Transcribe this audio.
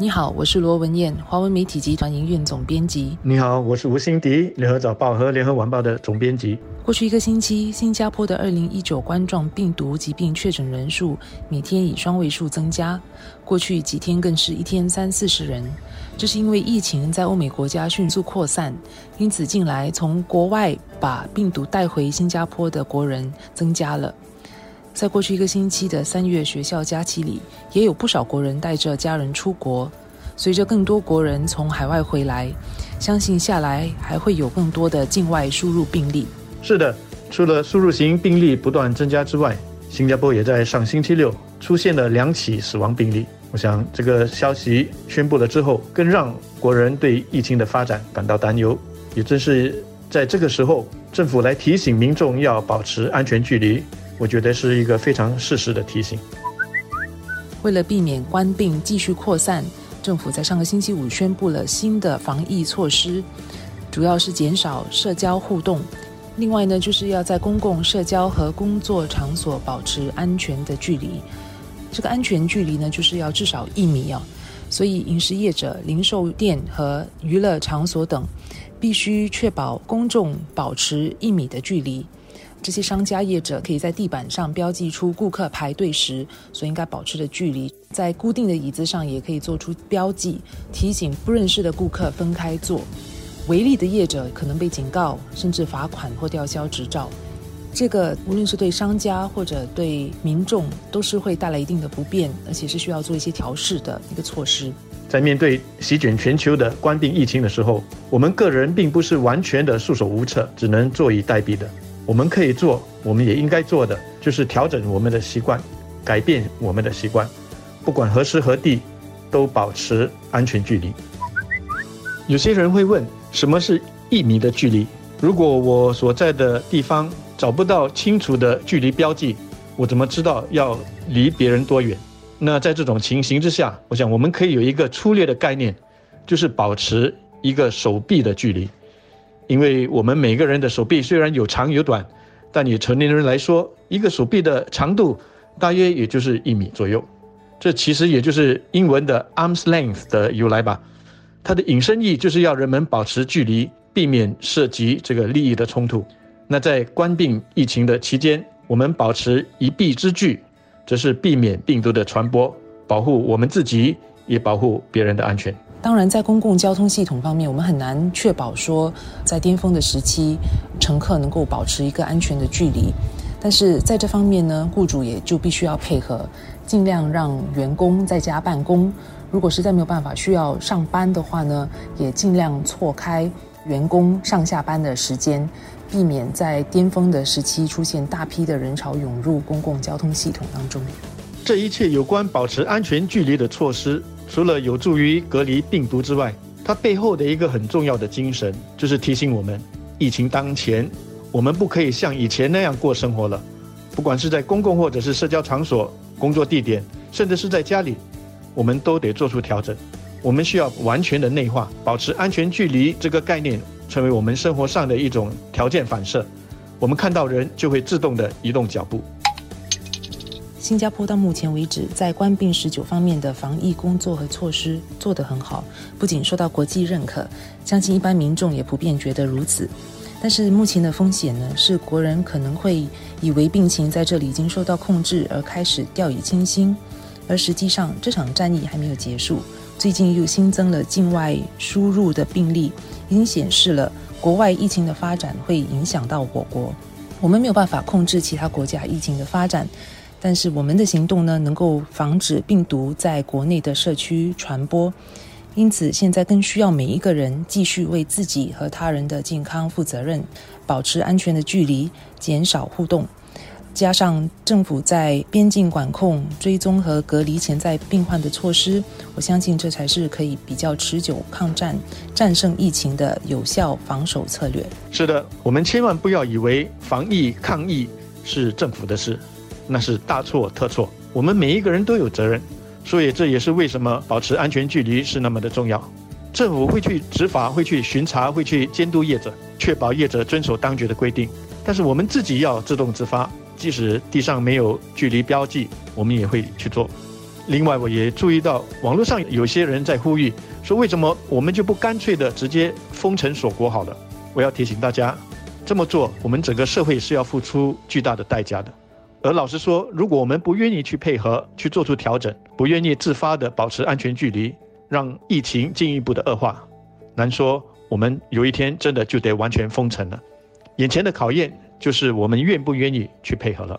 你好，我是罗文燕，华文媒体集团营运总编辑。你好，我是吴欣迪，联合早报和联合晚报的总编辑。过去一个星期，新加坡的二零一九冠状病毒疾病确诊人数每天以双位数增加，过去几天更是一天三四十人。这是因为疫情在欧美国家迅速扩散，因此近来从国外把病毒带回新加坡的国人增加了。在过去一个星期的三月学校假期里，也有不少国人带着家人出国。随着更多国人从海外回来，相信下来还会有更多的境外输入病例。是的，除了输入型病例不断增加之外，新加坡也在上星期六出现了两起死亡病例。我想这个消息宣布了之后，更让国人对疫情的发展感到担忧。也正是在这个时候，政府来提醒民众要保持安全距离。我觉得是一个非常适时的提醒。为了避免官病继续扩散，政府在上个星期五宣布了新的防疫措施，主要是减少社交互动。另外呢，就是要在公共社交和工作场所保持安全的距离。这个安全距离呢，就是要至少一米啊。所以，饮食业者、零售店和娱乐场所等，必须确保公众保持一米的距离。这些商家业者可以在地板上标记出顾客排队时所应该保持的距离，在固定的椅子上也可以做出标记，提醒不认识的顾客分开坐。违例的业者可能被警告，甚至罚款或吊销执照。这个无论是对商家或者对民众，都是会带来一定的不便，而且是需要做一些调试的一个措施。在面对席卷全球的官病疫情的时候，我们个人并不是完全的束手无策，只能坐以待毙的。我们可以做，我们也应该做的，就是调整我们的习惯，改变我们的习惯，不管何时何地，都保持安全距离。有些人会问，什么是一米的距离？如果我所在的地方找不到清楚的距离标记，我怎么知道要离别人多远？那在这种情形之下，我想我们可以有一个粗略的概念，就是保持一个手臂的距离。因为我们每个人的手臂虽然有长有短，但以成年人来说，一个手臂的长度大约也就是一米左右。这其实也就是英文的 arms length 的由来吧。它的引申义就是要人们保持距离，避免涉及这个利益的冲突。那在关病疫情的期间，我们保持一臂之距，则是避免病毒的传播，保护我们自己，也保护别人的安全。当然，在公共交通系统方面，我们很难确保说在巅峰的时期，乘客能够保持一个安全的距离。但是在这方面呢，雇主也就必须要配合，尽量让员工在家办公。如果实在没有办法需要上班的话呢，也尽量错开员工上下班的时间，避免在巅峰的时期出现大批的人潮涌入公共交通系统当中。这一切有关保持安全距离的措施。除了有助于隔离病毒之外，它背后的一个很重要的精神，就是提醒我们：疫情当前，我们不可以像以前那样过生活了。不管是在公共或者是社交场所、工作地点，甚至是在家里，我们都得做出调整。我们需要完全的内化，保持安全距离这个概念，成为我们生活上的一种条件反射。我们看到人就会自动的移动脚步。新加坡到目前为止，在冠病十九方面的防疫工作和措施做得很好，不仅受到国际认可，相信一般民众也普遍觉得如此。但是目前的风险呢，是国人可能会以为病情在这里已经受到控制，而开始掉以轻心。而实际上，这场战役还没有结束，最近又新增了境外输入的病例，已经显示了国外疫情的发展会影响到我国。我们没有办法控制其他国家疫情的发展。但是我们的行动呢，能够防止病毒在国内的社区传播，因此现在更需要每一个人继续为自己和他人的健康负责任，保持安全的距离，减少互动，加上政府在边境管控、追踪和隔离潜在病患的措施，我相信这才是可以比较持久抗战、战胜疫情的有效防守策略。是的，我们千万不要以为防疫抗疫是政府的事。那是大错特错，我们每一个人都有责任，所以这也是为什么保持安全距离是那么的重要。政府会去执法，会去巡查，会去监督业者，确保业者遵守当局的规定。但是我们自己要自动自发，即使地上没有距离标记，我们也会去做。另外，我也注意到网络上有些人在呼吁说，为什么我们就不干脆的直接封城锁国好了？我要提醒大家，这么做我们整个社会是要付出巨大的代价的。而老实说，如果我们不愿意去配合、去做出调整，不愿意自发的保持安全距离，让疫情进一步的恶化，难说我们有一天真的就得完全封城了。眼前的考验就是我们愿不愿意去配合了。